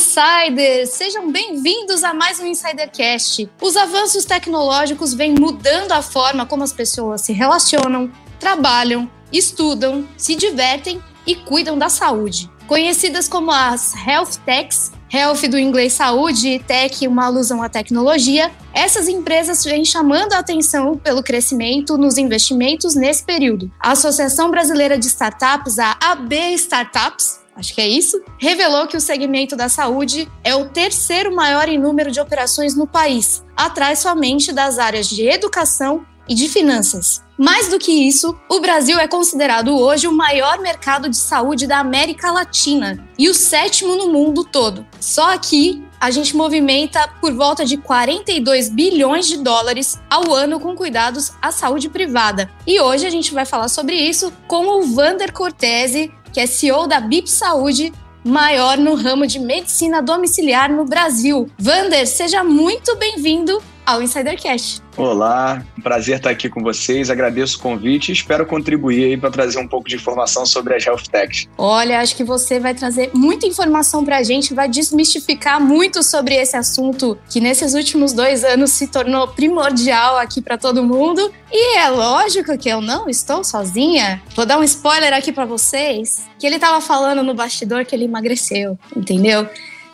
insiders! Sejam bem-vindos a mais um Insidercast. Os avanços tecnológicos vêm mudando a forma como as pessoas se relacionam, trabalham, estudam, se divertem e cuidam da saúde. Conhecidas como as Health Techs, Health do inglês saúde e Tech, uma alusão à tecnologia, essas empresas vêm chamando a atenção pelo crescimento nos investimentos nesse período. A Associação Brasileira de Startups, a AB Startups, acho que é isso, revelou que o segmento da saúde é o terceiro maior em número de operações no país, atrás somente das áreas de educação e de finanças. Mais do que isso, o Brasil é considerado hoje o maior mercado de saúde da América Latina e o sétimo no mundo todo. Só aqui a gente movimenta por volta de 42 bilhões de dólares ao ano com cuidados à saúde privada. E hoje a gente vai falar sobre isso com o Vander Cortese, que é CEO da BIP Saúde, maior no ramo de medicina domiciliar no Brasil. Vander, seja muito bem-vindo ao Insidercast. Olá, prazer estar aqui com vocês. Agradeço o convite e espero contribuir aí para trazer um pouco de informação sobre as health techs. Olha, acho que você vai trazer muita informação para a gente, vai desmistificar muito sobre esse assunto que nesses últimos dois anos se tornou primordial aqui para todo mundo. E é lógico que eu não estou sozinha. Vou dar um spoiler aqui para vocês, que ele estava falando no bastidor que ele emagreceu, entendeu?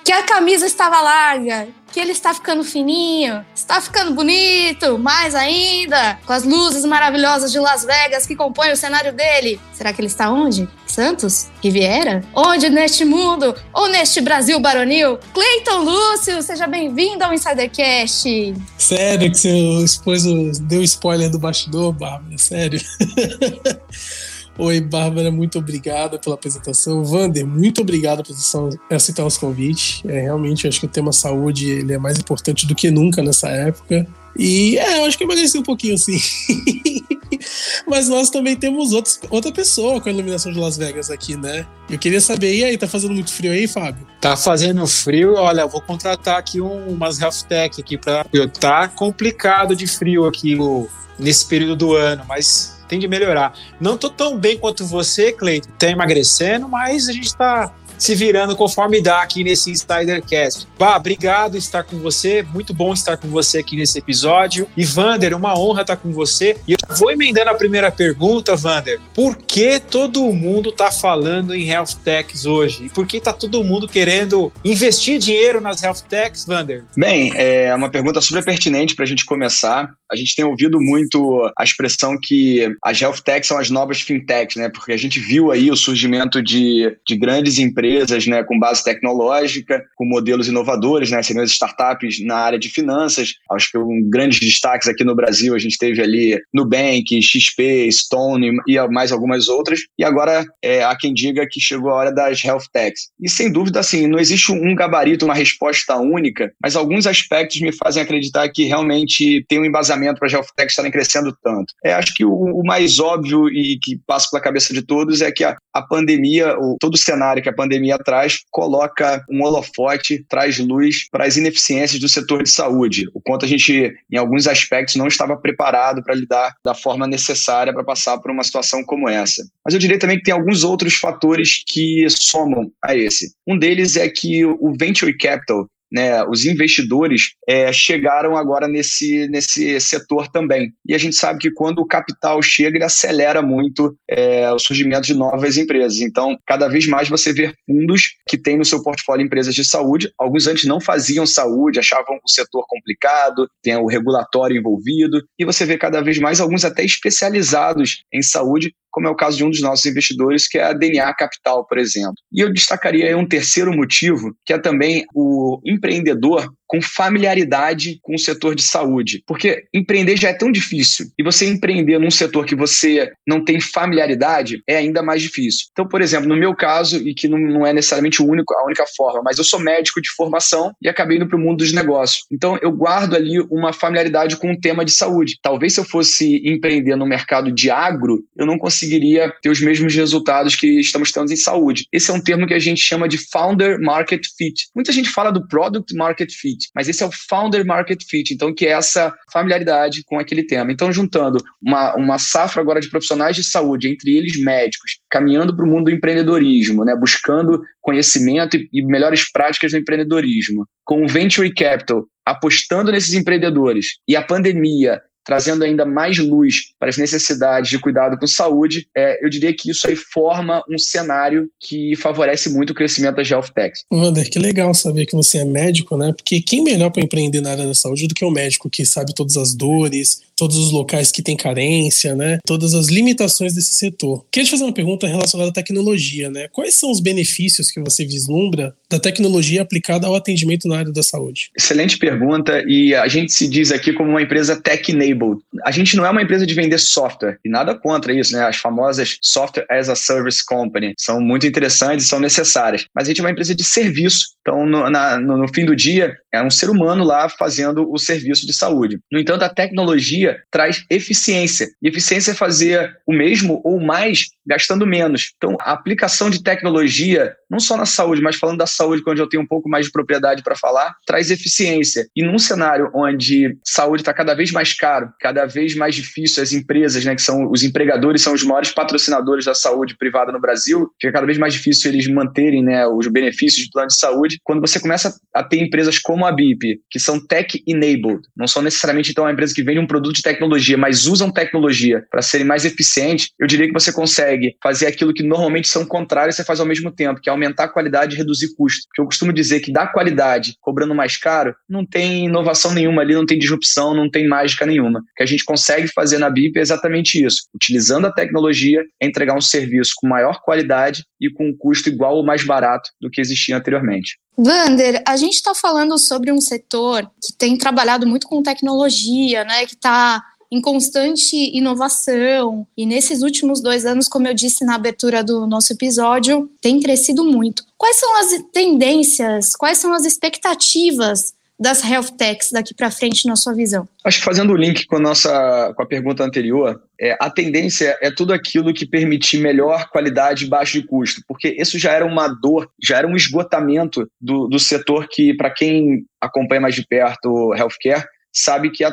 Que a camisa estava larga, que ele está ficando fininho, está ficando bonito, mais ainda, com as luzes maravilhosas de Las Vegas que compõem o cenário dele. Será que ele está onde? Santos? Riviera? Onde neste mundo? Ou neste Brasil baronil? Cleiton Lúcio, seja bem-vindo ao Insidercast. Sério que seu esposo deu spoiler do bastidor, Bárbara? Sério? Oi, Bárbara, muito obrigada pela apresentação. Vander, muito obrigado por aceitar os convites. É, realmente, acho que o tema saúde ele é mais importante do que nunca nessa época. E é, eu acho que emagreci um pouquinho, sim. Mas nós também temos outros, outra pessoa com a iluminação de Las Vegas aqui, né? Eu queria saber, e aí, tá fazendo muito frio aí, Fábio? Tá fazendo frio, olha, eu vou contratar aqui um, umas Health Tech aqui pra. Tá complicado de frio aqui o, nesse período do ano, mas tem de melhorar. Não tô tão bem quanto você, Cleiton, tá emagrecendo, mas a gente tá se virando conforme dá aqui nesse Insidercast. Bah, obrigado estar com você, muito bom estar com você aqui nesse episódio. E Vander, uma honra estar com você. E eu vou emendando a primeira pergunta, Vander. Por que todo mundo está falando em health techs hoje? E por que está todo mundo querendo investir dinheiro nas health techs, Vander? Bem, é uma pergunta super pertinente para a gente começar. A gente tem ouvido muito a expressão que as health techs são as novas fintechs, né? Porque a gente viu aí o surgimento de, de grandes empresas, né, com base tecnológica, com modelos inovadores, né, seriam as startups na área de finanças. Acho que um grandes destaques aqui no Brasil, a gente teve ali Nubank, XP, Stone e mais algumas outras. E agora é, há quem diga que chegou a hora das health techs. E sem dúvida, assim, não existe um gabarito, uma resposta única, mas alguns aspectos me fazem acreditar que realmente tem um embasamento para as health techs estarem crescendo tanto? É, acho que o, o, mais óbvio e que passa pela cabeça de todos é que a, a pandemia, o, todo o cenário que a pandemia traz, coloca um holofote, traz luz para as ineficiências do setor de saúde. O quanto a gente, em alguns aspectos, não estava preparado para lidar da forma necessária para passar por uma situação como essa. Mas eu diria também que tem alguns outros fatores que somam a esse. Um deles é que o venture capital né, os investidores é, chegaram agora nesse, nesse setor também. E a gente sabe que quando o capital chega, ele acelera muito é, o surgimento de novas empresas. Então, cada vez mais você vê fundos que têm no seu portfólio empresas de saúde. Alguns antes não faziam saúde, achavam o setor complicado, tem o regulatório envolvido. E você vê cada vez mais alguns até especializados em saúde como é o caso de um dos nossos investidores, que é a DNA Capital, por exemplo. E eu destacaria um terceiro motivo, que é também o empreendedor com familiaridade com o setor de saúde. Porque empreender já é tão difícil. E você empreender num setor que você não tem familiaridade é ainda mais difícil. Então, por exemplo, no meu caso, e que não, é necessariamente o único, a única forma, mas eu sou médico de formação e acabei indo para o mundo dos negócios. Então, eu guardo ali uma familiaridade com o tema de saúde. Talvez se eu fosse empreender no mercado de agro, eu não conseguiria ter os mesmos resultados que estamos tendo em saúde. Esse é um termo que a gente chama de Founder Market Fit. Muita gente fala do Product Market Fit fit, mas esse é o founder market fit, então que é essa familiaridade com aquele tema. Então, juntando uma, uma safra agora de profissionais de saúde, entre eles médicos, caminhando para o mundo do empreendedorismo, né, buscando conhecimento e, e melhores práticas do empreendedorismo, com o venture capital apostando nesses empreendedores e a pandemia trazendo ainda mais luz para as necessidades de cuidado com saúde, é, eu diria que isso aí forma um cenário que favorece muito o crescimento das health techs. Wander, que legal saber que você é médico, né? Porque quem melhor para empreender na área da saúde do que o médico que sabe todas as dores, todos os locais que tem carência, né? Todas as limitações desse setor. Queria te fazer uma pergunta relacionada à tecnologia, né? Quais são os benefícios que você vislumbra da tecnologia aplicada ao atendimento na área da saúde? Excelente pergunta e a gente se diz aqui como uma empresa tech-enabled. A gente não é uma empresa de vender software e nada contra isso, né? As famosas Software as a Service Company são muito interessantes e são necessárias, mas a gente é uma empresa de serviço. Então, no, na, no, no fim do dia, é um ser humano lá fazendo o serviço de saúde. No entanto, a tecnologia traz eficiência. E eficiência é fazer o mesmo ou mais gastando menos. Então, a aplicação de tecnologia, não só na saúde, mas falando da saúde, onde eu tenho um pouco mais de propriedade para falar, traz eficiência. E num cenário onde saúde está cada vez mais caro, cada vez mais difícil, as empresas, né, que são os empregadores, são os maiores patrocinadores da saúde privada no Brasil, fica cada vez mais difícil eles manterem né, os benefícios do plano de saúde. Quando você começa a ter empresas como a BIP, que são tech-enabled, não são necessariamente então uma empresa que vende um produto de tecnologia, mas usam tecnologia para serem mais eficientes, eu diria que você consegue fazer aquilo que normalmente são contrários, você faz ao mesmo tempo, que é aumentar a qualidade e reduzir custo. Porque eu costumo dizer que dar qualidade cobrando mais caro, não tem inovação nenhuma ali, não tem disrupção, não tem mágica nenhuma. O que a gente consegue fazer na BIP é exatamente isso. Utilizando a tecnologia, entregar um serviço com maior qualidade e com um custo igual ou mais barato do que existia anteriormente. Vander, a gente está falando sobre um setor que tem trabalhado muito com tecnologia, né, que está em constante inovação e nesses últimos dois anos, como eu disse na abertura do nosso episódio, tem crescido muito. Quais são as tendências, quais são as expectativas das health techs daqui para frente na sua visão? Acho que fazendo o link com a nossa com a pergunta anterior, é, a tendência é tudo aquilo que permitir melhor qualidade e baixo de custo, porque isso já era uma dor, já era um esgotamento do, do setor que, para quem acompanha mais de perto o healthcare, sabe que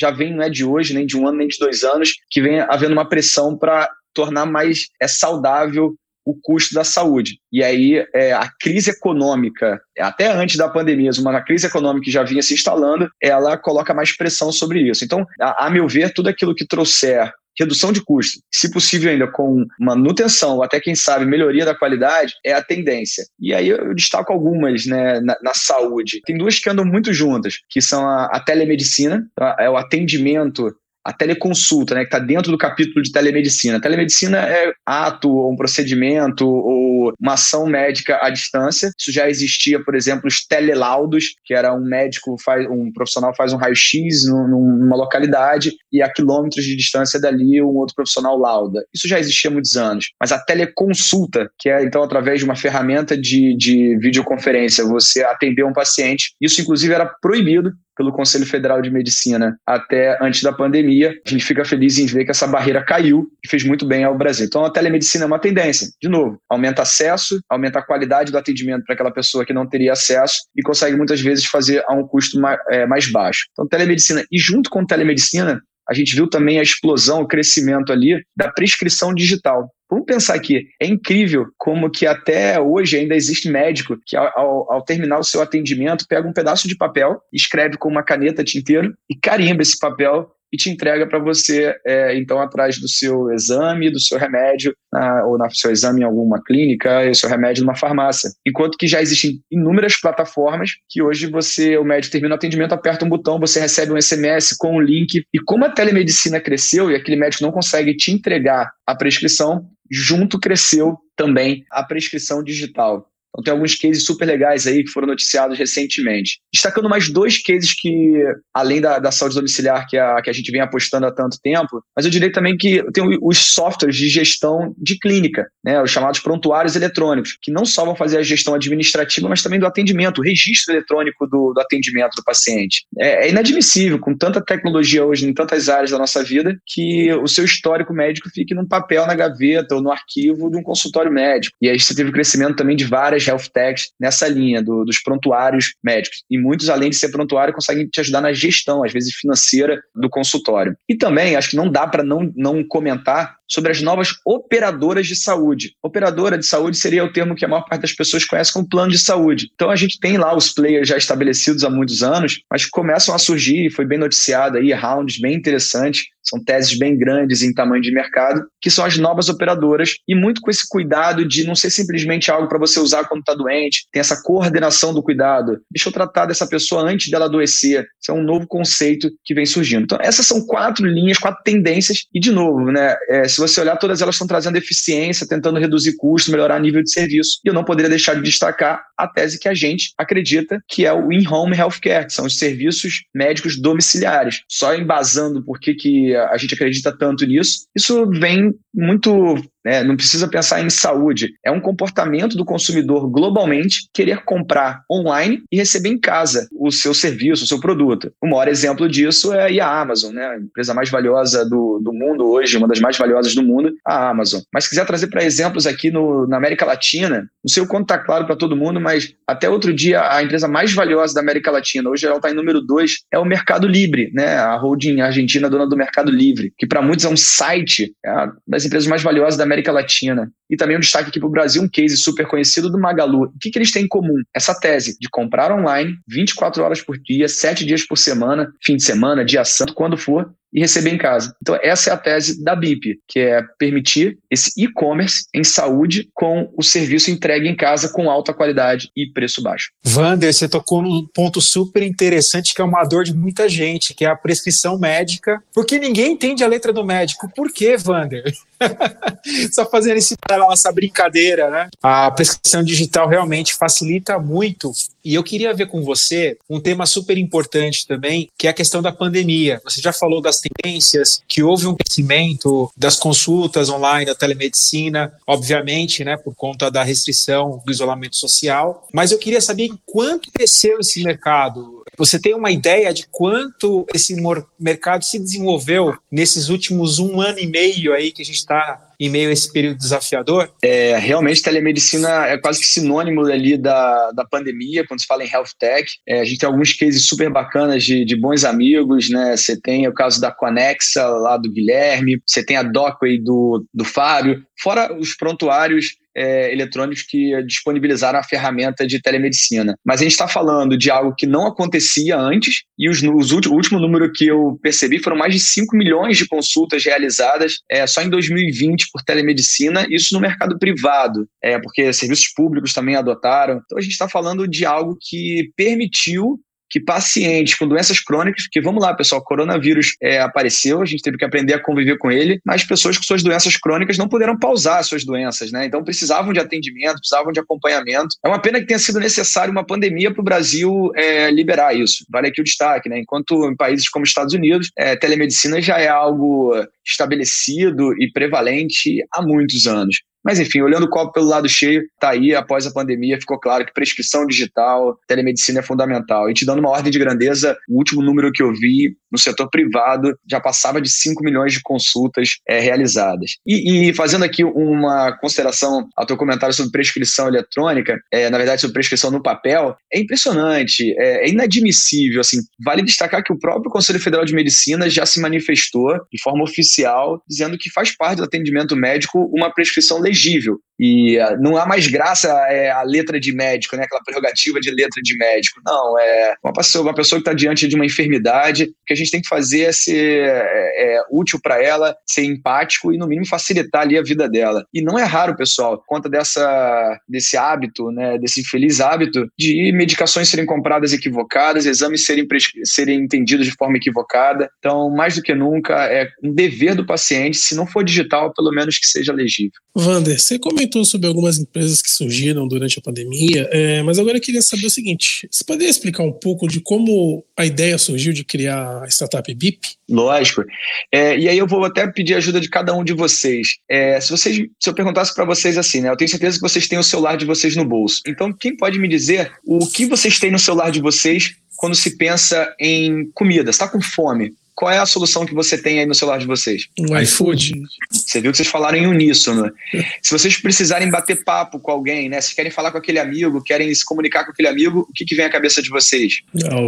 já vem, não é de hoje, nem de um ano, nem de dois anos, que vem havendo uma pressão para tornar mais é, saudável o custo da saúde. E aí é, a crise econômica, até antes da pandemia, uma crise econômica que já vinha se instalando, ela coloca mais pressão sobre isso. Então, a, a meu ver, tudo aquilo que trouxer redução de custo, se possível ainda com manutenção ou até quem sabe melhoria da qualidade, é a tendência. E aí eu destaco algumas né, na, na saúde. Tem duas que andam muito juntas, que são a, a telemedicina, tá? é o atendimento a teleconsulta, né, que está dentro do capítulo de telemedicina. A telemedicina é ato, ou um procedimento, ou uma ação médica à distância. Isso já existia, por exemplo, os telelaudos, que era um médico, faz, um profissional faz um raio-x numa localidade e a quilômetros de distância dali um outro profissional lauda. Isso já existia há muitos anos. Mas a teleconsulta, que é então através de uma ferramenta de, de videoconferência, você atender um paciente, isso inclusive era proibido pelo Conselho Federal de Medicina até antes da pandemia. A gente fica feliz em ver que essa barreira caiu e fez muito bem ao Brasil. Então, a telemedicina é uma tendência. De novo, aumenta acesso, aumenta a qualidade do atendimento para aquela pessoa que não teria acesso e consegue muitas vezes fazer a um custo mais, é, mais baixo. Então, telemedicina. E junto com telemedicina, a gente viu também a explosão, o crescimento ali da prescrição digital. Vamos pensar aqui, é incrível como que até hoje ainda existe médico que ao, ao, terminar o seu atendimento pega um pedaço de papel, escreve com uma caneta tinteiro e carimba esse papel e te entrega para você, é, então, atrás do seu exame, do seu remédio, na, ou no seu exame em alguma clínica, e o seu remédio numa farmácia. Enquanto que já existem inúmeras plataformas que hoje você, o médico termina o atendimento, aperta um botão, você recebe um SMS com um link. E como a telemedicina cresceu e aquele médico não consegue te entregar a prescrição, junto cresceu também a prescrição digital. Então, tem alguns cases super legais aí que foram noticiados recentemente. Destacando mais dois cases que, além da, da saúde domiciliar, que a, que a gente vem apostando há tanto tempo, mas eu diria também que tem os softwares de gestão de clínica, né, os chamados prontuários eletrônicos, que não só vão fazer a gestão administrativa, mas também do atendimento, o registro eletrônico do, do atendimento do paciente. É, é inadmissível, com tanta tecnologia hoje em tantas áreas da nossa vida, que o seu histórico médico fique num papel na gaveta ou no arquivo de um consultório médico. E aí você teve o crescimento também de várias novas health techs nessa linha do, dos prontuários médicos. E muitos, além de ser prontuário, conseguem te ajudar na gestão, às vezes financeira, do consultório. E também, acho que não dá para não, não comentar sobre as novas operadoras de saúde. Operadora de saúde seria o termo que a maior parte das pessoas conhece como plano de saúde. Então a gente tem lá os players já estabelecidos há muitos anos, mas começam a surgir, foi bem noticiado aí, rounds bem interessantes, são teses bem grandes em tamanho de mercado, que são as novas operadoras, e muito com esse cuidado de não ser simplesmente algo para você usar quando está doente, tem essa coordenação do cuidado. Deixa eu tratar dessa pessoa antes dela adoecer. Isso é um novo conceito que vem surgindo. Então, essas são quatro linhas, quatro tendências, e de novo, né, é, se você olhar, todas elas estão trazendo eficiência, tentando reduzir custo, melhorar nível de serviço. E eu não poderia deixar de destacar a tese que a gente acredita que é o in-home healthcare, que são os serviços médicos domiciliares. Só embasando por que, a gente acredita tanto nisso, isso vem muito né? Não precisa pensar em saúde. É um comportamento do consumidor globalmente querer comprar online e receber em casa o seu serviço, o seu produto. O maior exemplo disso é a Amazon, né? a empresa mais valiosa do, do mundo hoje, uma das mais valiosas do mundo, a Amazon. Mas se quiser trazer para exemplos aqui no, na América Latina, não sei o quanto está claro para todo mundo, mas até outro dia a empresa mais valiosa da América Latina, hoje ela está em número dois, é o Mercado Livre, né? a holding argentina dona do Mercado Livre, que para muitos é um site, é uma das empresas mais valiosas da América Latina. E também um destaque aqui para o Brasil, um case super conhecido do Magalu. O que, que eles têm em comum? Essa tese de comprar online 24 horas por dia, 7 dias por semana, fim de semana, dia santo, quando for, e receber em casa. Então, essa é a tese da BIP, que é permitir esse e-commerce em saúde com o serviço entregue em casa com alta qualidade e preço baixo. Vander, você tocou num ponto super interessante que é uma dor de muita gente, que é a prescrição médica, porque ninguém entende a letra do médico. Por quê, Vander? Só fazendo esse, essa brincadeira, né? A prescrição digital realmente facilita muito. E eu queria ver com você um tema super importante também, que é a questão da pandemia. Você já falou das tendências, que houve um crescimento das consultas online, da telemedicina, obviamente, né, por conta da restrição do isolamento social. Mas eu queria saber quanto cresceu esse mercado. Você tem uma ideia de quanto esse mercado se desenvolveu nesses últimos um ano e meio aí que a gente está em meio a esse período desafiador? É, realmente, telemedicina é quase que sinônimo ali da, da pandemia, quando se fala em health tech. É, a gente tem alguns cases super bacanas de, de bons amigos, né? Você tem o caso da Conexa, lá do Guilherme, você tem a Docway do, do Fábio, fora os prontuários é, eletrônicos que disponibilizaram a ferramenta de telemedicina. Mas a gente está falando de algo que não acontecia antes, e os, os últimos, o último número que eu percebi foram mais de 5 milhões de consultas realizadas é, só em 2020 por telemedicina, isso no mercado privado, é, porque serviços públicos também adotaram. Então a gente está falando de algo que permitiu que pacientes com doenças crônicas, que vamos lá, pessoal, coronavírus é, apareceu, a gente teve que aprender a conviver com ele, mas pessoas com suas doenças crônicas não puderam pausar suas doenças, né? Então precisavam de atendimento, precisavam de acompanhamento. É uma pena que tenha sido necessário uma pandemia para o Brasil é, liberar isso. Vale aqui o destaque, né? Enquanto em países como Estados Unidos, é, telemedicina já é algo estabelecido e prevalente há muitos anos. Mas enfim, olhando o copo pelo lado cheio, tá aí, após a pandemia, ficou claro que prescrição digital, telemedicina é fundamental. E te dando uma ordem de grandeza, o último número que eu vi no setor privado já passava de 5 milhões de consultas é, realizadas. E, e, fazendo aqui uma consideração ao teu comentário sobre prescrição eletrônica, é, na verdade sobre prescrição no papel, é impressionante, é, é inadmissível. Assim, vale destacar que o próprio Conselho Federal de Medicina já se manifestou de forma oficial, dizendo que faz parte do atendimento médico uma prescrição legível. E uh, não há mais graça é, a letra de médico, né? aquela prerrogativa de letra de médico. Não, é uma pessoa, uma pessoa que está diante de uma enfermidade, o que a gente tem que fazer é ser é, é, útil para ela, ser empático e, no mínimo, facilitar ali a vida dela. E não é raro, pessoal, por conta dessa, desse hábito, né, desse infeliz hábito de medicações serem compradas equivocadas, exames serem, serem entendidos de forma equivocada. Então, mais do que nunca, é um dever do paciente, se não for digital, pelo menos que seja legível. Vander, você comentou sobre algumas empresas que surgiram durante a pandemia, é, mas agora eu queria saber o seguinte: você poderia explicar um pouco de como a ideia surgiu de criar a startup BIP? Lógico. É, e aí eu vou até pedir ajuda de cada um de vocês. É, se vocês, se eu perguntasse para vocês assim, né? Eu tenho certeza que vocês têm o celular de vocês no bolso. Então, quem pode me dizer o que vocês têm no celular de vocês quando se pensa em comida? Está com fome? Qual é a solução que você tem aí no celular de vocês? Um iFood. Você viu que vocês falaram em uníssono. Se vocês precisarem bater papo com alguém, né? Se querem falar com aquele amigo, querem se comunicar com aquele amigo, o que, que vem à cabeça de vocês?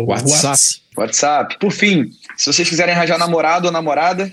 WhatsApp. WhatsApp. WhatsApp. Por fim, se vocês quiserem arranjar namorado ou namorada,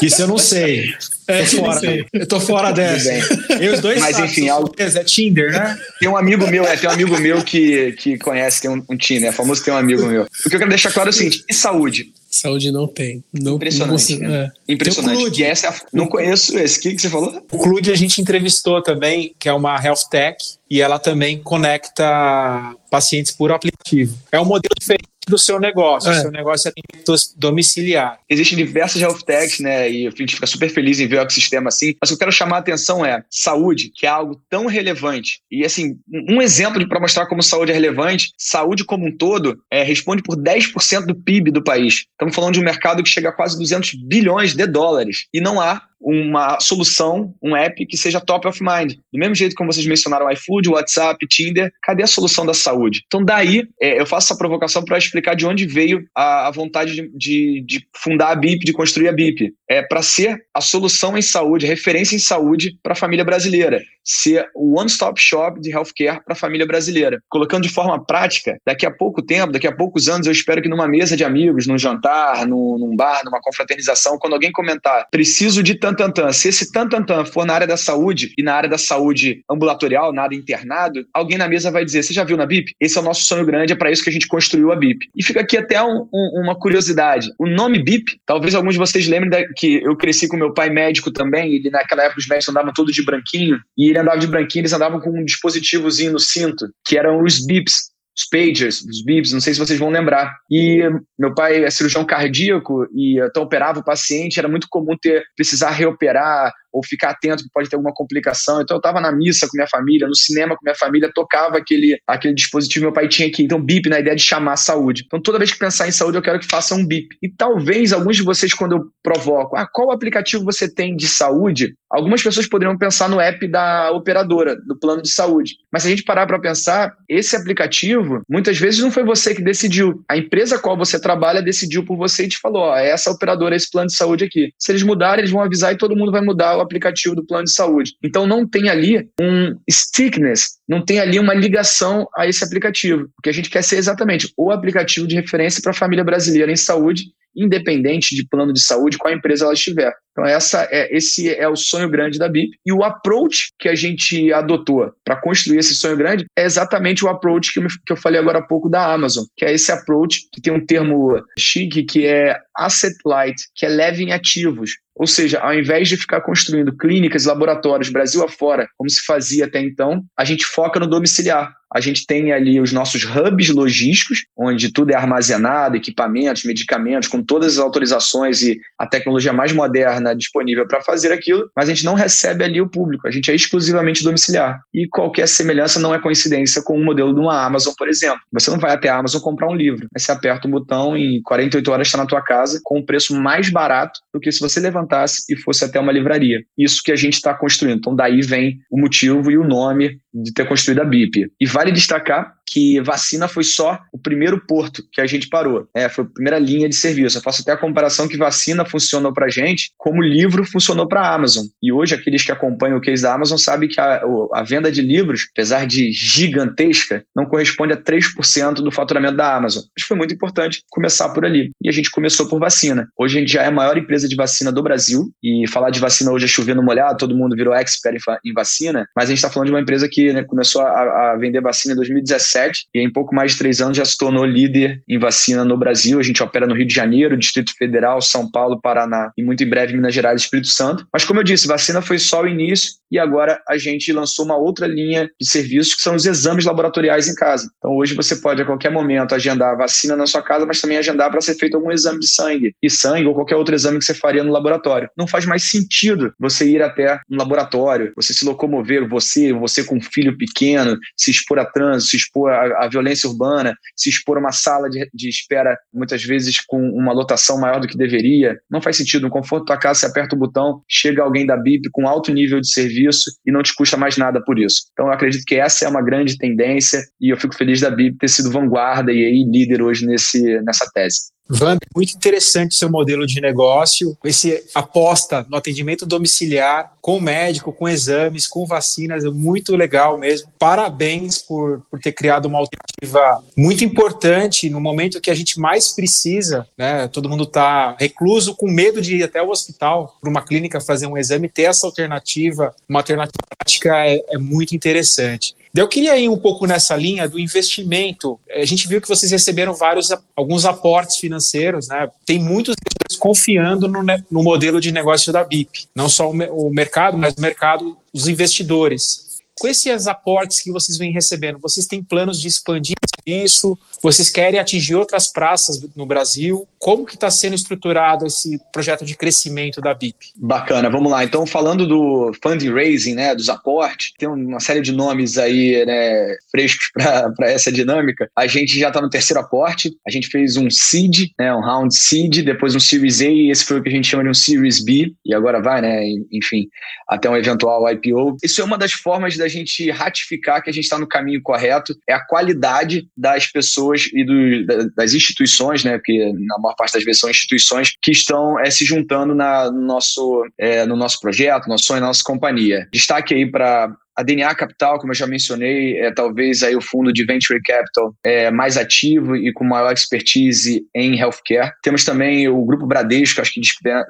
Isso eu não sei. É, tô fora. sei. Eu tô fora dessa. Eu os dois Mas, enfim, algo- É Tinder, né? tem um amigo meu, é, tem um amigo meu que, que conhece, tem um, um Tinder, é famoso tem um amigo meu. O que eu quero deixar claro é o seguinte: e saúde? Saúde não tem. Não, Impressionante, não consigo- né? é. Impressionante. Tem o Clude. E essa é a- não conheço esse. O que, que você falou? O Clude a gente entrevistou também, que é uma health tech, e ela também conecta pacientes por aplicativo. É um modelo diferente do seu negócio. É. O seu negócio é atendimento domiciliar. Existem diversas health techs, né? E a gente fica super feliz em ver o ecossistema assim. Mas o que eu quero chamar a atenção é saúde, que é algo tão relevante. E assim, um um exemplo para mostrar como saúde é relevante, saúde como um todo é, responde por 10% do PIB do país. Estamos falando de um mercado que chega a quase 200 bilhões de dólares. E não há uma solução, um app que seja top of mind. Do mesmo jeito como vocês mencionaram iFood, WhatsApp, Tinder, cadê a solução da saúde? Então daí é, eu faço essa provocação para explicar de onde veio a, a vontade de, de- de fundar a BIP, de construir a BIP. É para ser a solução em saúde, referência em saúde para a família brasileira. Ser o one-stop shop de healthcare para a família brasileira. Colocando de forma prática, daqui a pouco tempo, daqui a poucos anos, eu espero que numa mesa de amigos, num jantar, num, num bar, numa confraternização, quando alguém comentar, preciso de tantantan, se esse tantantan for na área da saúde e na área da saúde ambulatorial, na área internado, alguém na mesa vai dizer, você já viu na BIP? Esse é o nosso sonho grande, é para isso que a gente construiu a BIP. E fica aqui até um- um- uma curiosidade. O nome BIP, talvez alguns de vocês lembrem da- que eu cresci com meu pai médico também, ele naquela época os médicos andavam todos de branquinho, e ele andava de branquinho, eles andavam com um dispositivozinho no cinto, que eram os BIPs, os pagers, os bips, não sei se vocês vão lembrar. E meu pai é cirurgião cardíaco e então operava o paciente, era muito comum ter precisar reoperar ou ficar atento que pode ter alguma complicação. Então eu estava na missa com minha família, no cinema com minha família, tocava aquele, aquele dispositivo meu pai tinha aqui. Então bip na ideia de chamar a saúde. Então toda vez que pensar em saúde eu quero que faça um bip. E talvez alguns de vocês quando eu provoco, ah, qual aplicativo você tem de saúde? Algumas pessoas poderiam pensar no app da operadora, do plano de saúde. Mas se a gente parar para pensar, esse aplicativo, muitas vezes não foi você que decidiu. A empresa a qual você trabalha decidiu por você e te falou: ó, é essa operadora, esse plano de saúde aqui. Se eles mudarem, eles vão avisar e todo mundo vai mudar o aplicativo do plano de saúde. Então não tem ali um stickness, não tem ali uma ligação a esse aplicativo. O que a gente quer ser exatamente o aplicativo de referência para a família brasileira em saúde independente de plano de saúde, qual empresa ela estiver. Então, essa é, esse é o sonho grande da BIP. E o approach que a gente adotou para construir esse sonho grande é exatamente o approach que eu, que eu falei agora há pouco da Amazon, que é esse approach que tem um termo chique que é asset light, que é leve em ativos. Ou seja, ao invés de ficar construindo clínicas, laboratórios Brasil afora, como se fazia até então, a gente foca no domiciliar. A gente tem ali os nossos hubs logísticos, onde tudo é armazenado, equipamentos, medicamentos, com todas as autorizações e a tecnologia mais moderna disponível para fazer aquilo, mas a gente não recebe ali o público, a gente é exclusivamente domiciliar. E qualquer semelhança não é coincidência com o modelo de uma Amazon, por exemplo. Você não vai até a Amazon comprar um livro, mas você aperta um botão e em 48 horas está na tua casa com um preço mais barato do que se você levantasse e fosse até uma livraria. Isso que a gente está construindo. Então daí vem o motivo e o nome de ter construído a BIP. E vale destacar que vacina foi só o primeiro porto que a gente parou. É, foi a primeira linha de serviço. Eu faço até a comparação que vacina funcionou para gente como livro funcionou para a Amazon. E hoje aqueles que acompanham o case da Amazon sabem que a, a venda de livros, apesar de gigantesca, não corresponde a 3% do faturamento da Amazon. Mas foi muito importante começar por ali. E a gente começou por vacina. Hoje a gente já é a maior empresa de vacina do Brasil. E falar de vacina hoje é chover no molhado, todo mundo virou expert em vacina. Mas a gente está falando de uma empresa que né, começou a, a vender vacina em 2017 e em pouco mais de três anos já se tornou líder em vacina no Brasil. A gente opera no Rio de Janeiro, Distrito Federal, São Paulo, Paraná e muito em breve Minas Gerais e Espírito Santo. Mas como eu disse, vacina foi só o início e agora a gente lançou uma outra linha de serviços que são os exames laboratoriais em casa. Então hoje você pode a qualquer momento agendar a vacina na sua casa, mas também agendar para ser feito algum exame de sangue, e sangue ou qualquer outro exame que você faria no laboratório. Não faz mais sentido você ir até um laboratório, você se locomover, você, você com um filho pequeno, se expor a trânsito, se expor a, a violência urbana, se expor a uma sala de, de, espera, muitas vezes com uma lotação maior do que deveria. Não faz sentido. No conforto da tua casa, você aperta o botão, chega alguém da BIP com alto nível de serviço e não te custa mais nada por isso. Então, eu acredito que essa é uma grande tendência e eu fico feliz da BIP ter sido vanguarda e aí líder hoje nesse, nessa tese. Vander, muito interessante seu modelo de negócio, esse aposta no atendimento domiciliar, com médico, com exames, com vacinas, é muito legal mesmo. Parabéns por, por ter criado uma alternativa muito importante no momento que a gente mais precisa, né? Todo mundo está recluso, com medo de ir até o hospital para uma clínica fazer um exame, ter essa alternativa, uma alternativa prática é, é muito interessante. Eu queria ir um pouco nessa linha do investimento. A gente viu que vocês receberam vários, alguns aportes financeiros, né? Tem muitos confiando no, no modelo de negócio da BIP. Não só o, o mercado, mas o mercado, os investidores com esses aportes que vocês vêm recebendo, vocês têm planos de expandir isso? Vocês querem atingir outras praças no Brasil? Como que está sendo estruturado esse projeto de crescimento da BIP? Bacana, vamos lá. Então, falando do fundraising, né, dos aportes, tem uma série de nomes aí né, frescos para essa dinâmica. A gente já está no terceiro aporte, a gente fez um seed, né, um round seed, depois um Series A, e esse foi o que a gente chama de um Series B, e agora vai, né, enfim, até um eventual IPO. Isso é uma das formas da gente ratificar que a gente está no caminho correto, é a qualidade das pessoas e do, das instituições, né, porque na maior parte das vezes são instituições que estão é, se juntando na, no, nosso, é, no nosso projeto, no nosso sonho, na nossa companhia. Destaque aí para a DNA Capital, como eu já mencionei, é talvez aí o fundo de venture capital é, mais ativo e com maior expertise em healthcare. Temos também o Grupo Bradesco, acho que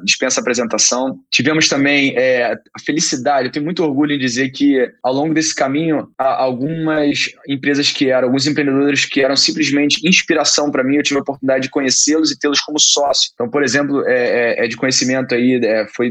dispensa apresentação. Tivemos também é, a felicidade, eu tenho muito orgulho em dizer que ao longo desse caminho, algumas empresas que eram, alguns empreendedores que eram simplesmente inspiração para mim, eu tive a oportunidade de conhecê-los e tê-los como sócio. Então, por exemplo, é, é, é de conhecimento aí, é, foi,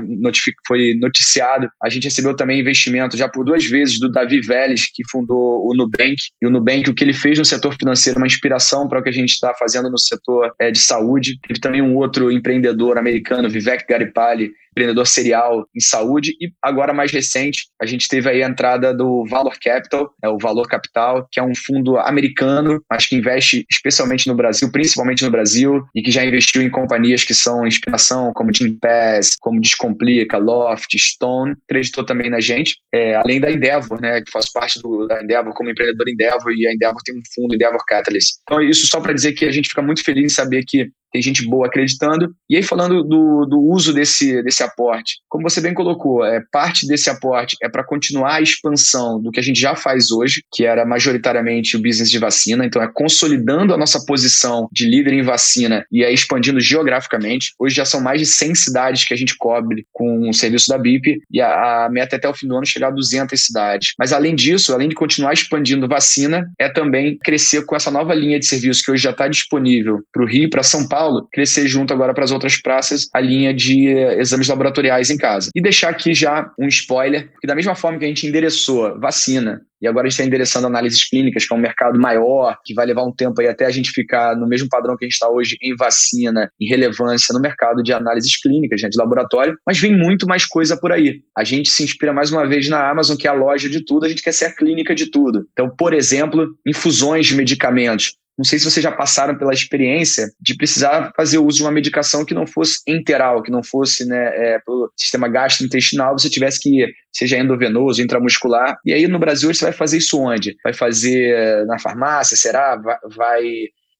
foi noticiado, a gente recebeu também investimento já por duas vezes do Davi Vélez, que fundou o Nubank. E o Nubank, o que ele fez no setor financeiro, uma inspiração para o que a gente está fazendo no setor é, de saúde. Teve também um outro empreendedor americano, Vivek Garipalli, empreendedor serial em saúde. E agora, mais recente, a gente teve aí a entrada do Valor Capital, é o Valor Capital, que é um fundo americano, mas que investe especialmente no Brasil, principalmente no Brasil, e que já investiu em companhias que são inspiração, como Pass, como Descomplica, Loft, Stone, acreditou também na gente, é, além da Endeavor, né, que faz parte do, da Endeavor como empreendedor Endeavor, e a Endeavor tem um fundo Endeavor Catalyst. Então, isso só para dizer que a gente fica muito feliz em saber que tem gente boa acreditando. E aí, falando do, do uso desse, desse aporte, como você bem colocou, é, parte desse aporte é para continuar a expansão do que a gente já faz hoje, que era majoritariamente o business de vacina, então é consolidando a nossa posição de líder em vacina e é expandindo geograficamente. Hoje já são mais de 100 cidades que a gente cobre com o serviço da BIP e a, a meta é até o fim do ano chegar a 200 cidades. Mas além disso, além de continuar expandindo vacina, é também crescer com essa nova linha de serviço que hoje já está disponível para o Rio para São Paulo Paulo, crescer junto agora para as outras praças a linha de eh, exames laboratoriais em casa. E deixar aqui já um spoiler, que da mesma forma que a gente endereçou vacina e agora a gente está endereçando análises clínicas, que é um mercado maior, que vai levar um tempo aí até a gente ficar no mesmo padrão que a gente está hoje em vacina, em relevância no mercado de análises clínicas, gente, de laboratório, mas vem muito mais coisa por aí. A gente se inspira mais uma vez na Amazon, que é a loja de tudo, a gente quer ser a clínica de tudo. Então, por exemplo, infusões de medicamentos. Não sei se vocês já passaram pela experiência de precisar fazer uso de uma medicação que não fosse enteral, que não fosse né, é, pelo sistema gastrointestinal, você tivesse que ir, seja endovenoso, intramuscular. E aí no Brasil você vai fazer isso onde? Vai fazer na farmácia, será? Vai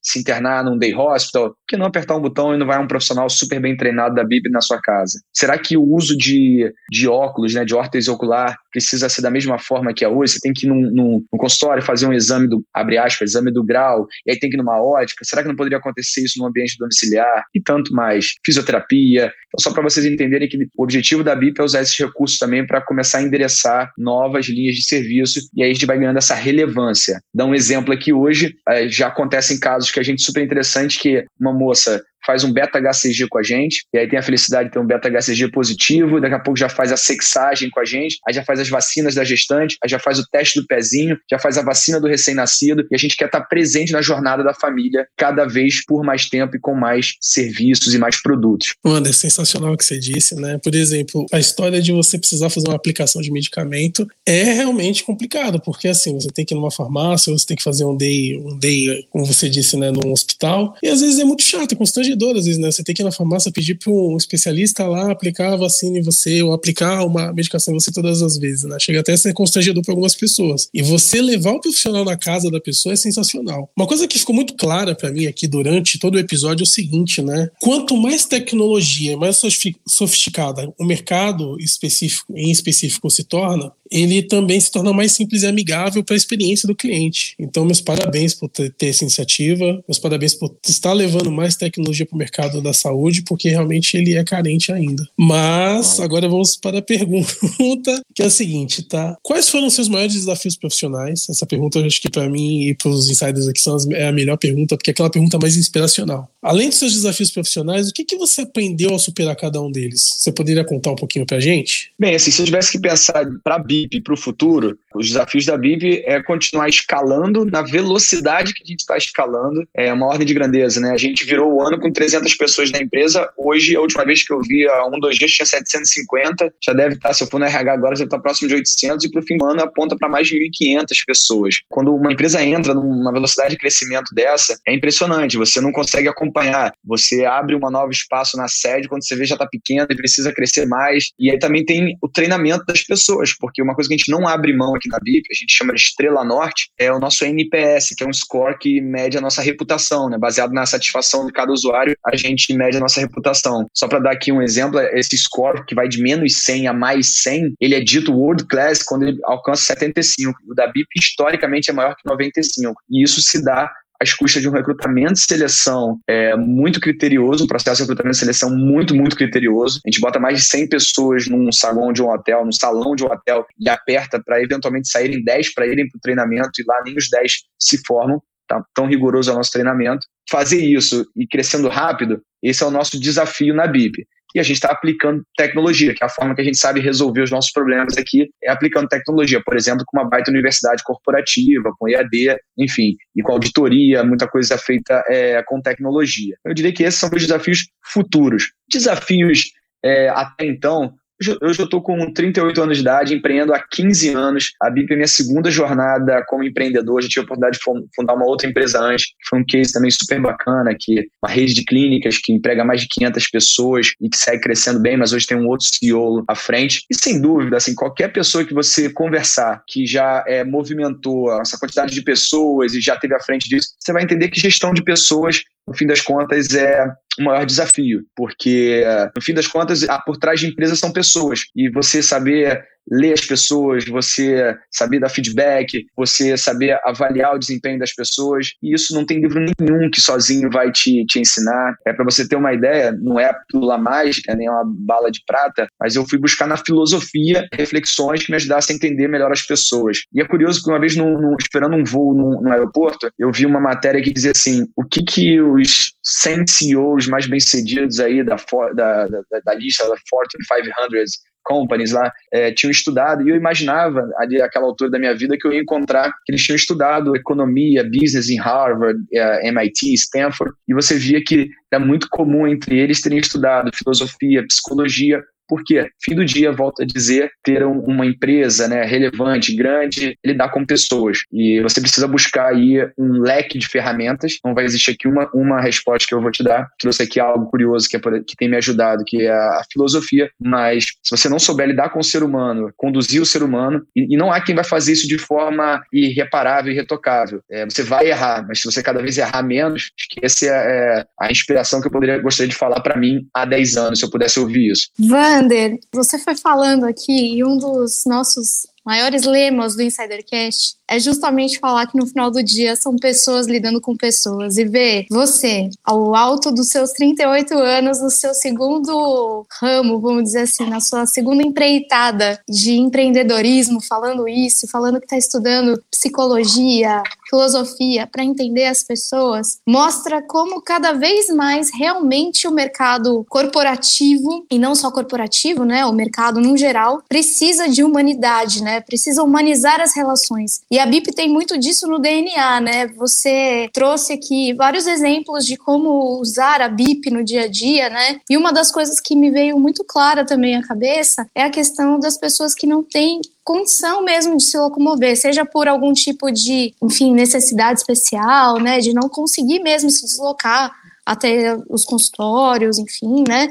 se internar num day hospital, por que não apertar um botão e não vai um profissional super bem treinado da BIP na sua casa? Será que o uso de, de óculos, né, de órtese ocular, precisa ser da mesma forma que é hoje? Você tem que ir num, num, num consultório fazer um exame do, abre aspas, exame do grau, e aí tem que ir numa ótica. Será que não poderia acontecer isso no ambiente domiciliar? E tanto mais. Fisioterapia. Então, só para vocês entenderem que o objetivo da BIP é usar esses recursos também para começar a endereçar novas linhas de serviço, e aí a gente vai ganhando essa relevância. Dá um exemplo aqui hoje, eh, já acontecem casos que a gente super interessante que uma moça faz um beta-HCG com a gente, e aí tem a felicidade de ter um beta-HCG positivo, daqui a pouco já faz a sexagem com a gente, aí já faz as vacinas da gestante, aí já faz o teste do pezinho, já faz a vacina do recém-nascido, e a gente quer estar presente na jornada da família cada vez por mais tempo e com mais serviços e mais produtos. É sensacional o que você disse, né? Por exemplo, a história de você precisar fazer uma aplicação de medicamento é realmente complicado, porque assim, você tem que ir numa farmácia, você tem que fazer um day, um day, como você disse, né, num hospital, e às vezes é muito chato, é constrangedor constrangedor, às vezes, né? Você tem que ir na farmácia pedir para um especialista lá aplicar a vacina em você ou aplicar uma medicação em você todas as vezes, né? Chega até a ser constrangedor para algumas pessoas. E você levar o profissional na casa da pessoa é sensacional. Uma coisa que ficou muito clara para mim aqui durante todo o episódio é o seguinte, né? Quanto mais tecnologia, mais sofisticada o mercado específico, em específico se torna, ele também se torna mais simples e amigável para a experiência do cliente. Então, meus parabéns por ter, ter essa iniciativa, meus parabéns por estar levando mais tecnologia para o mercado da saúde, porque realmente ele é carente ainda. Mas agora vamos para a pergunta, que é a seguinte, tá? Quais foram os seus maiores desafios profissionais? Essa pergunta, eu acho que para mim e para os insiders aqui são é a melhor pergunta, porque é aquela pergunta mais inspiracional. Além dos seus desafios profissionais, o que, que você aprendeu ao superar cada um deles? Você poderia contar um pouquinho para a gente? Bem, assim, se eu tivesse que pensar para a Para o futuro, os desafios da BIP é continuar escalando na velocidade que a gente está escalando. É uma ordem de grandeza, né? A gente virou o ano com 300 pessoas na empresa. Hoje, a última vez que eu vi, há um, dois dias, tinha 750. Já deve estar, se eu for no RH agora, já está próximo de 800. E para o fim do ano, aponta para mais de 1.500 pessoas. Quando uma empresa entra numa velocidade de crescimento dessa, é impressionante. Você não consegue acompanhar. Você abre um novo espaço na sede, quando você vê já está pequeno e precisa crescer mais. E aí também tem o treinamento das pessoas, porque uma coisa que a gente não abre mão aqui na BIP, a gente chama de Estrela Norte, é o nosso NPS, que é um score que mede a nossa reputação, né? Baseado na satisfação de cada usuário, a gente mede a nossa reputação. Só para dar aqui um exemplo, esse score que vai de menos 100 a mais 100, ele é dito world class quando ele alcança 75. O da BIP historicamente é maior que 95. E isso se dá às custas de um recrutamento e seleção é, muito criterioso, um processo de recrutamento e seleção muito, muito criterioso. A gente bota mais de 100 pessoas num salão de um hotel, num salão de um hotel e aperta para eventualmente saírem 10 para irem para o treinamento e lá nem os 10 se formam. Tá? Tão rigoroso é o nosso treinamento. Fazer isso e crescendo rápido, esse é o nosso desafio na BIP e a gente está aplicando tecnologia, que é a forma que a gente sabe resolver os nossos problemas aqui, é aplicando tecnologia, por exemplo, com uma baita universidade corporativa, com EAD, enfim, e com auditoria, muita coisa feita é, com tecnologia. Eu diria que esses são os desafios futuros. Desafios é, até então, eu já estou com 38 anos de idade, empreendo há 15 anos. A BIP é minha segunda jornada como empreendedor. Já tive a oportunidade de fundar uma outra empresa antes, que foi um case também super bacana, que uma rede de clínicas que emprega mais de 500 pessoas e que segue crescendo bem, mas hoje tem um outro CEO à frente. E sem dúvida, assim, qualquer pessoa que você conversar que já é, movimentou essa quantidade de pessoas e já teve à frente disso, você vai entender que gestão de pessoas no fim das contas, é o maior desafio, porque, no fim das contas, por trás de empresas são pessoas, e você saber ler as pessoas, você saber dar feedback, você saber avaliar o desempenho das pessoas. E isso não tem livro nenhum que sozinho vai te, te ensinar. É para você ter uma ideia, não é a pílula mágica, nem uma bala de prata, mas eu fui buscar na filosofia reflexões que me ajudassem a entender melhor as pessoas. E é curioso que uma vez, no, esperando um voo no, no, aeroporto, eu vi uma matéria que dizia assim: o que, que os 100 CEOs mais bem-sucedidos aí da, da, da, da lista da Fortune 500 companies lá é, tinham estudado, e eu imaginava, ali aquela altura da minha vida, que eu ia encontrar que eles tinham estudado economia, business em Harvard, é, MIT, Stanford, e você via que era muito comum entre eles terem estudado filosofia, psicologia, porque, fim do dia, volto a dizer, ter uma empresa né, relevante, grande, lidar com pessoas. E você precisa buscar aí um leque de ferramentas. Não vai existir aqui uma, uma resposta que eu vou te dar. Trouxe aqui algo curioso que, é, que tem me ajudado, que é a filosofia. Mas se você não souber lidar com o ser humano, conduzir o ser humano, e, e não há quem vai fazer isso de forma irreparável e irretocável. É, você vai errar, mas se você cada vez errar menos, acho que essa é, é a inspiração que eu poderia gostaria de falar para mim há 10 anos, se eu pudesse ouvir isso. Vai Vander, você foi falando aqui e um dos nossos maiores lemas do Insidercast é justamente falar que no final do dia são pessoas lidando com pessoas. E ver você, ao alto dos seus 38 anos, no seu segundo ramo, vamos dizer assim, na sua segunda empreitada de empreendedorismo, falando isso, falando que está estudando psicologia, filosofia para entender as pessoas, mostra como cada vez mais realmente o mercado corporativo, e não só corporativo, né, o mercado no geral, precisa de humanidade, né, precisa humanizar as relações. E a BIP tem muito disso no DNA, né? Você trouxe aqui vários exemplos de como usar a BIP no dia a dia, né? E uma das coisas que me veio muito clara também à cabeça é a questão das pessoas que não têm condição mesmo de se locomover, seja por algum tipo de, enfim, necessidade especial, né, de não conseguir mesmo se deslocar até os consultórios, enfim, né?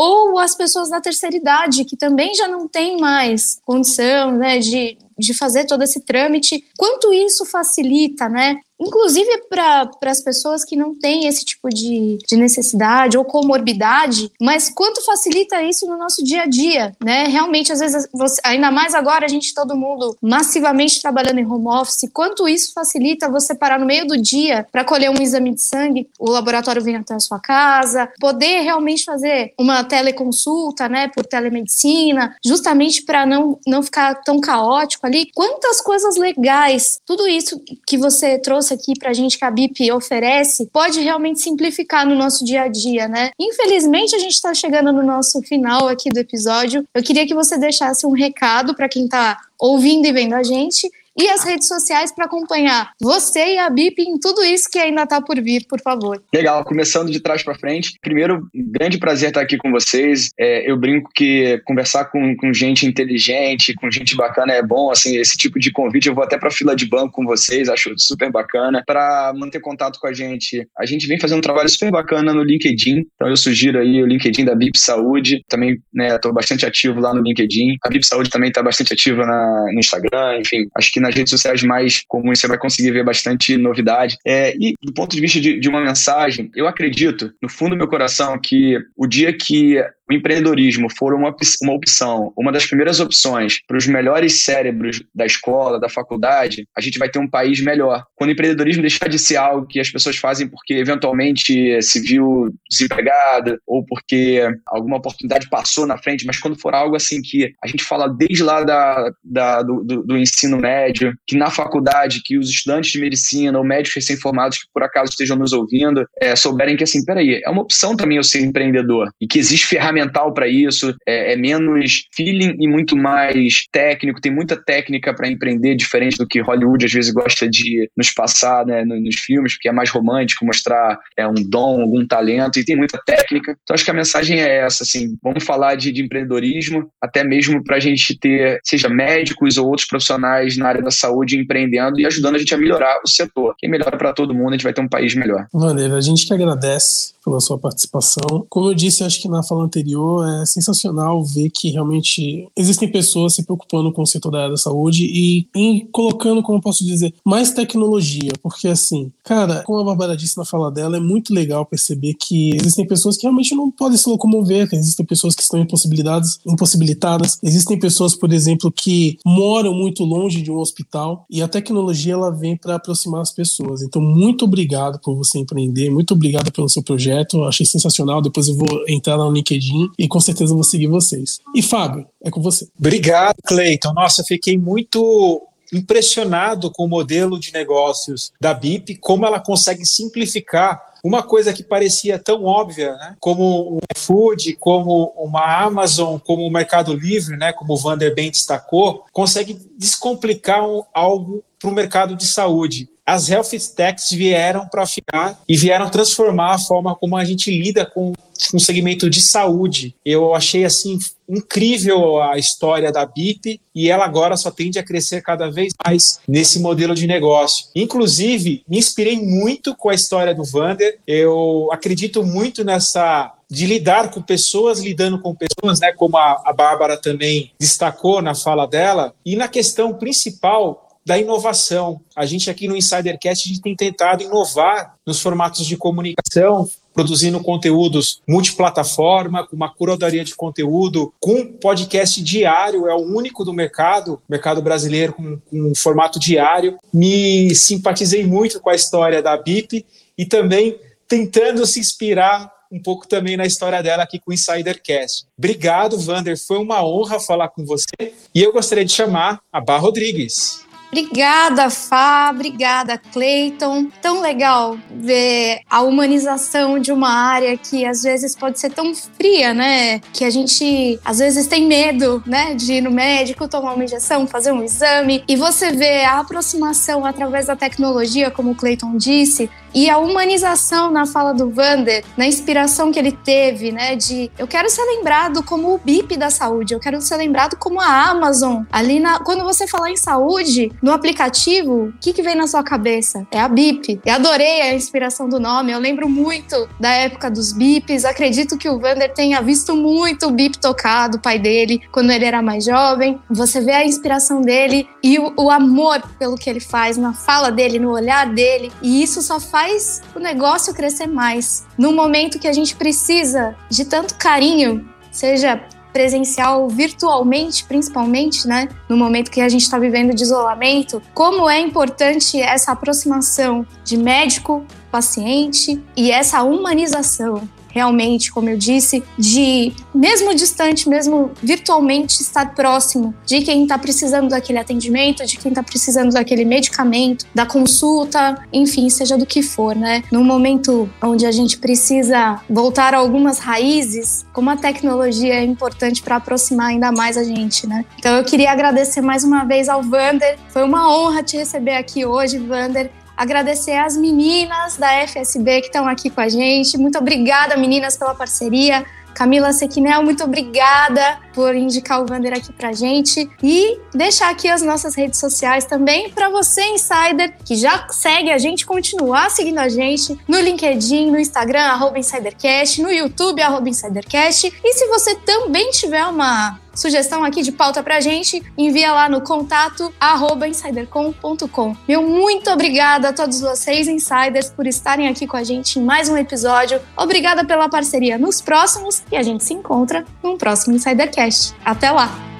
Ou as pessoas da terceira idade, que também já não têm mais condição, né, de, de fazer todo esse trâmite, quanto isso facilita, né? Inclusive para as pessoas que não têm esse tipo de, de necessidade ou comorbidade, mas quanto facilita isso no nosso dia a dia, né? Realmente, às vezes, você, ainda mais agora, a gente, todo mundo massivamente trabalhando em home office, quanto isso facilita você parar no meio do dia para colher um exame de sangue, o laboratório vem até a sua casa, poder realmente fazer uma teleconsulta, né, por telemedicina, justamente para não, não ficar tão caótico ali. Quantas coisas legais, tudo isso que você trouxe trouxe aqui para a gente que a BIP oferece pode realmente simplificar no nosso dia a dia, né? Infelizmente, a gente está chegando no nosso final aqui do episódio. Eu queria que você deixasse um recado para quem está ouvindo e vendo a gente e as redes sociais para acompanhar você e a BIP em tudo isso que ainda está por vir, por favor. Legal, começando de trás para frente. Primeiro, grande prazer estar aqui com vocês. É, eu brinco que conversar com, com gente inteligente, com gente bacana é bom. Assim, esse tipo de convite eu vou até para fila de banco com vocês, acho super bacana. Para manter contato com a gente, a gente vem fazendo um trabalho super bacana no LinkedIn. Então eu sugiro aí o LinkedIn da BIP Saúde. Também estou né, bastante ativo lá no LinkedIn. A BIP Saúde também está bastante ativa na, no Instagram. Enfim, acho que na nas redes sociais mais comuns você vai conseguir ver bastante novidade. É, e do ponto de vista de, de uma mensagem, eu acredito, no fundo do meu coração, que o dia que o empreendedorismo for uma, uma opção, uma das primeiras opções para os melhores cérebros da escola, da faculdade, a gente vai ter um país melhor. Quando o empreendedorismo deixar de ser algo que as pessoas fazem porque eventualmente se viu desempregada ou porque alguma oportunidade passou na frente, mas quando for algo assim que a gente fala desde lá da, da do, do, do, ensino médio, que na faculdade, que os estudantes de medicina ou médicos recém-formados que por acaso estejam nos ouvindo, é, souberem que assim, peraí, é uma opção também eu ser empreendedor e que existe ferramentas mental para isso, é, é, menos feeling e muito mais técnico. Tem muita técnica para empreender, diferente do que Hollywood às vezes gosta de nos passar né, nos filmes, porque é mais romântico, mostrar é, um dom, algum talento, e tem muita técnica. Então acho que a mensagem é essa, assim, vamos falar de, de empreendedorismo, até mesmo para a gente ter, seja médicos ou outros profissionais na área da saúde empreendendo e ajudando a gente a melhorar o setor. Quem melhora para todo mundo, a gente vai ter um país melhor. Maneiro, a gente que agradece pela sua participação. Como eu disse, acho que na fala anterior, é sensacional ver que realmente existem pessoas se preocupando com o setor da área da saúde e em colocando, como posso dizer, mais tecnologia, porque assim, cara, como a Bárbara disse na fala dela, é muito legal perceber que existem pessoas que realmente não podem se locomover, existem pessoas que estão impossibilitadas, impossibilitadas, existem pessoas, por exemplo, que moram muito longe de um hospital e a tecnologia ela vem para aproximar as pessoas. Então, muito obrigado por você empreender, muito obrigado pelo seu projeto projeto, achei sensacional. Depois eu vou entrar no LinkedIn e com certeza vou seguir vocês. E Fábio, é com você. Obrigado, Cleiton. Nossa, fiquei muito impressionado com o modelo de negócios da BIP, como ela consegue simplificar uma coisa que parecia tão óbvia, né, como o iFood, como uma Amazon, como o Mercado Livre, né, como o bem destacou, consegue descomplicar um, algo para o mercado de saúde as health techs vieram para ficar e vieram transformar a forma como a gente lida com, o segmento de saúde. Eu achei assim incrível a história da BIP e ela agora só tende a crescer cada vez mais nesse modelo de negócio. Inclusive, me inspirei muito com a história do Vander. Eu acredito muito nessa de lidar com pessoas lidando com pessoas, né, como a, a Bárbara também destacou na fala dela, e na questão principal da inovação. A gente aqui no Insidercast a gente tem tentado inovar nos formatos de comunicação, produzindo conteúdos multiplataforma, com uma curadoria de conteúdo, com podcast diário, é o único do mercado, mercado brasileiro com, com um formato diário. Me simpatizei muito com a história da BIP e também tentando se inspirar um pouco também na história dela aqui com o Insidercast. Obrigado, Vander. Foi uma honra falar com você. E eu gostaria de chamar a Bar Rodrigues. Obrigada, Fá, obrigada, Clayton. Tão legal ver a humanização de uma área que às vezes pode ser tão fria, né? Que a gente às vezes tem medo, né, de ir no médico, tomar uma injeção, fazer um exame. E você vê a aproximação através da tecnologia, como o Clayton disse, e a humanização na fala do Vander, na inspiração que ele teve, né, de eu quero ser lembrado como o BIP da saúde, eu quero ser lembrado como a Amazon. Ali na, quando você falar em saúde, no aplicativo, o que, que vem na sua cabeça? É a BIP. Eu adorei a inspiração do nome, eu lembro muito da época dos bips. Acredito que o Vander tenha visto muito o bip tocar do pai dele quando ele era mais jovem. Você vê a inspiração dele e o, o amor pelo que ele faz, na fala dele, no olhar dele. E isso só faz o negócio crescer mais. Num momento que a gente precisa de tanto carinho, seja presencial virtualmente, principalmente, né? No momento que a gente está vivendo de isolamento, como é importante essa aproximação de médico, paciente e essa humanização realmente, como eu disse, de mesmo distante, mesmo virtualmente, estar próximo de quem está precisando daquele atendimento, de quem está precisando daquele medicamento, da consulta, enfim, seja do que for, né? Num momento onde a gente precisa voltar a algumas raízes, como a tecnologia é importante para aproximar ainda mais a gente, né? Então eu queria agradecer mais uma vez ao Vander. Foi uma honra te receber aqui hoje, Vander. Agradecer às meninas da FSB que estão aqui com a gente. Muito obrigada, meninas, pela parceria. Camila Sequinel, muito obrigada por indicar o Vander aqui pra gente e deixar aqui as nossas redes sociais também para você, insider, que já segue a gente, continuar seguindo a gente no LinkedIn, no Instagram, arroba InsiderCast, no YouTube, arroba InsiderCast. E se você também tiver uma sugestão aqui de pauta pra gente, envia lá no contato insidercom.com. Meu muito obrigada a todos vocês, insiders, por estarem aqui com a gente em mais um episódio. Obrigada pela parceria nos próximos e a gente se encontra num próximo Insidercast. Até lá!